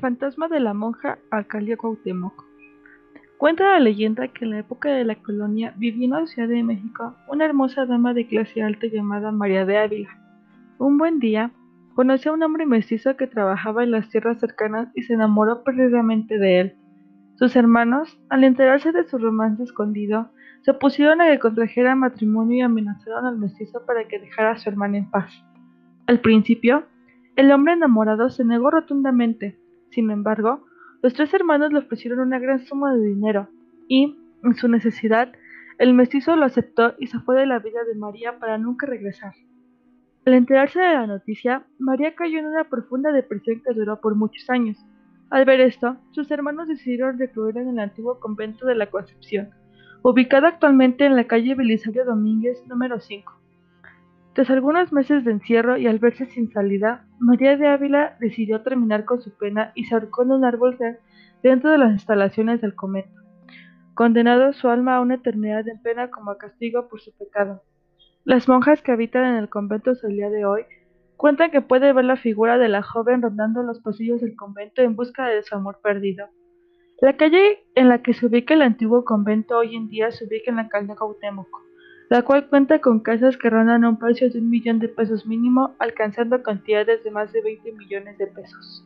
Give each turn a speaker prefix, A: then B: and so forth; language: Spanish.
A: fantasma de la monja Alcalia Cuauhtémoc. Cuenta la leyenda que en la época de la colonia vivía en la Ciudad de México una hermosa dama de clase alta llamada María de Ávila. Un buen día, conoció a un hombre mestizo que trabajaba en las tierras cercanas y se enamoró perdidamente de él. Sus hermanos, al enterarse de su romance escondido, se opusieron a que contrajera matrimonio y amenazaron al mestizo para que dejara a su hermana en paz. Al principio, el hombre enamorado se negó rotundamente. Sin embargo, los tres hermanos le ofrecieron una gran suma de dinero y, en su necesidad, el mestizo lo aceptó y se fue de la vida de María para nunca regresar. Al enterarse de la noticia, María cayó en una profunda depresión que duró por muchos años. Al ver esto, sus hermanos decidieron recluirla en el antiguo convento de la Concepción, ubicado actualmente en la calle Belisario Domínguez número 5. Tras algunos meses de encierro y al verse sin salida, María de Ávila decidió terminar con su pena y se ahorcó en un árbol dentro de las instalaciones del convento, condenado su alma a una eternidad de pena como castigo por su pecado. Las monjas que habitan en el convento hasta el día de hoy cuentan que puede ver la figura de la joven rondando los pasillos del convento en busca de su amor perdido. La calle en la que se ubica el antiguo convento hoy en día se ubica en la calle Cuauhtémoc la cual cuenta con casas que rondan un precio de un millón de pesos mínimo, alcanzando cantidades de más de 20 millones de pesos.